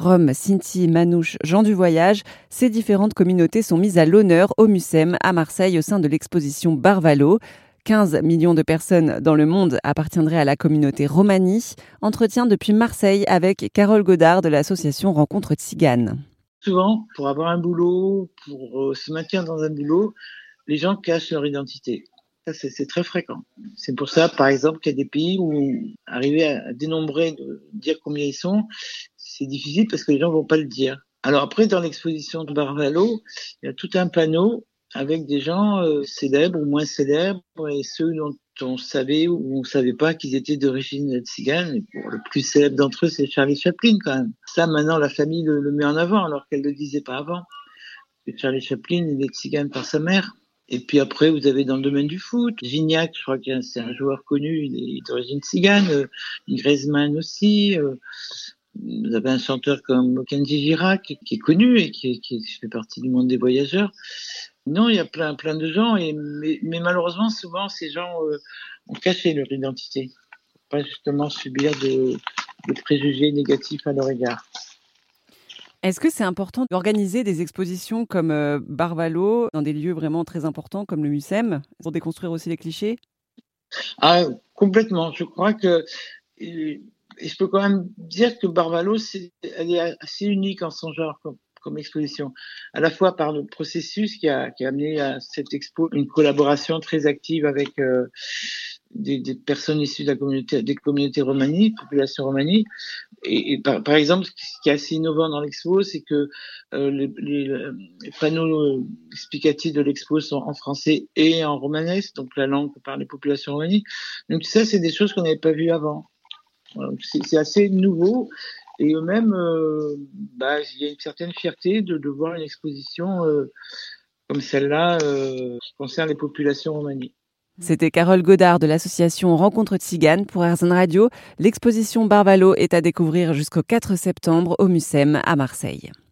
Rome, Sinti, Manouche, Jean du Voyage, ces différentes communautés sont mises à l'honneur au Mucem à Marseille au sein de l'exposition Barvalo. 15 millions de personnes dans le monde appartiendraient à la communauté Romani. Entretien depuis Marseille avec Carole Godard de l'association Rencontre Tzigane. Souvent, pour avoir un boulot, pour euh, se maintenir dans un boulot, les gens cachent leur identité. C'est très fréquent. C'est pour ça, par exemple, qu'il y a des pays où arriver à dénombrer, dire combien ils sont, c'est difficile parce que les gens vont pas le dire. Alors après, dans l'exposition de Barvalo, il y a tout un panneau avec des gens euh, célèbres ou moins célèbres et ceux dont on savait ou on savait pas qu'ils étaient d'origine tzigane. le plus célèbre d'entre eux, c'est Charlie Chaplin quand même. Ça, maintenant, la famille le, met en avant alors qu'elle ne le disait pas avant. Charlie Chaplin, il est tzigane par sa mère. Et puis après, vous avez dans le domaine du foot, Gignac, je crois que c'est un joueur connu, il est d'origine tzigane, euh, Griezmann aussi. Euh, vous avez un chanteur comme Kenji Girac, qui est connu et qui, qui, fait partie du monde des voyageurs. Non, il y a plein, plein de gens, et, mais, malheureusement, souvent, ces gens euh, ont caché leur identité, pas justement subir de, de préjugés négatifs à leur égard. Est-ce que c'est important d'organiser des expositions comme euh, Barvalo dans des lieux vraiment très importants comme le Mucem pour déconstruire aussi les clichés? Ah, complètement. Je crois que et je peux quand même dire que Barvalo, c'est, elle est assez unique en son genre comme, comme, exposition. À la fois par le processus qui a, qui a amené à cette expo une collaboration très active avec euh, des, des, personnes issues de la communauté, des communautés romanies, population romanie. Et, par, par, exemple, ce qui est assez innovant dans l'expo, c'est que euh, les, les, panneaux explicatifs de l'expo sont en français et en romanesque, donc la langue par les populations romanies. Donc ça, c'est des choses qu'on n'avait pas vues avant. C'est assez nouveau. Et eux-mêmes, euh, bah, il y a une certaine fierté de, voir une exposition euh, comme celle-là euh, qui concerne les populations romanies. C'était Carole Godard de l'association Rencontre Tzigane pour Airzone Radio. L'exposition Barvalo est à découvrir jusqu'au 4 septembre au Mucem à Marseille.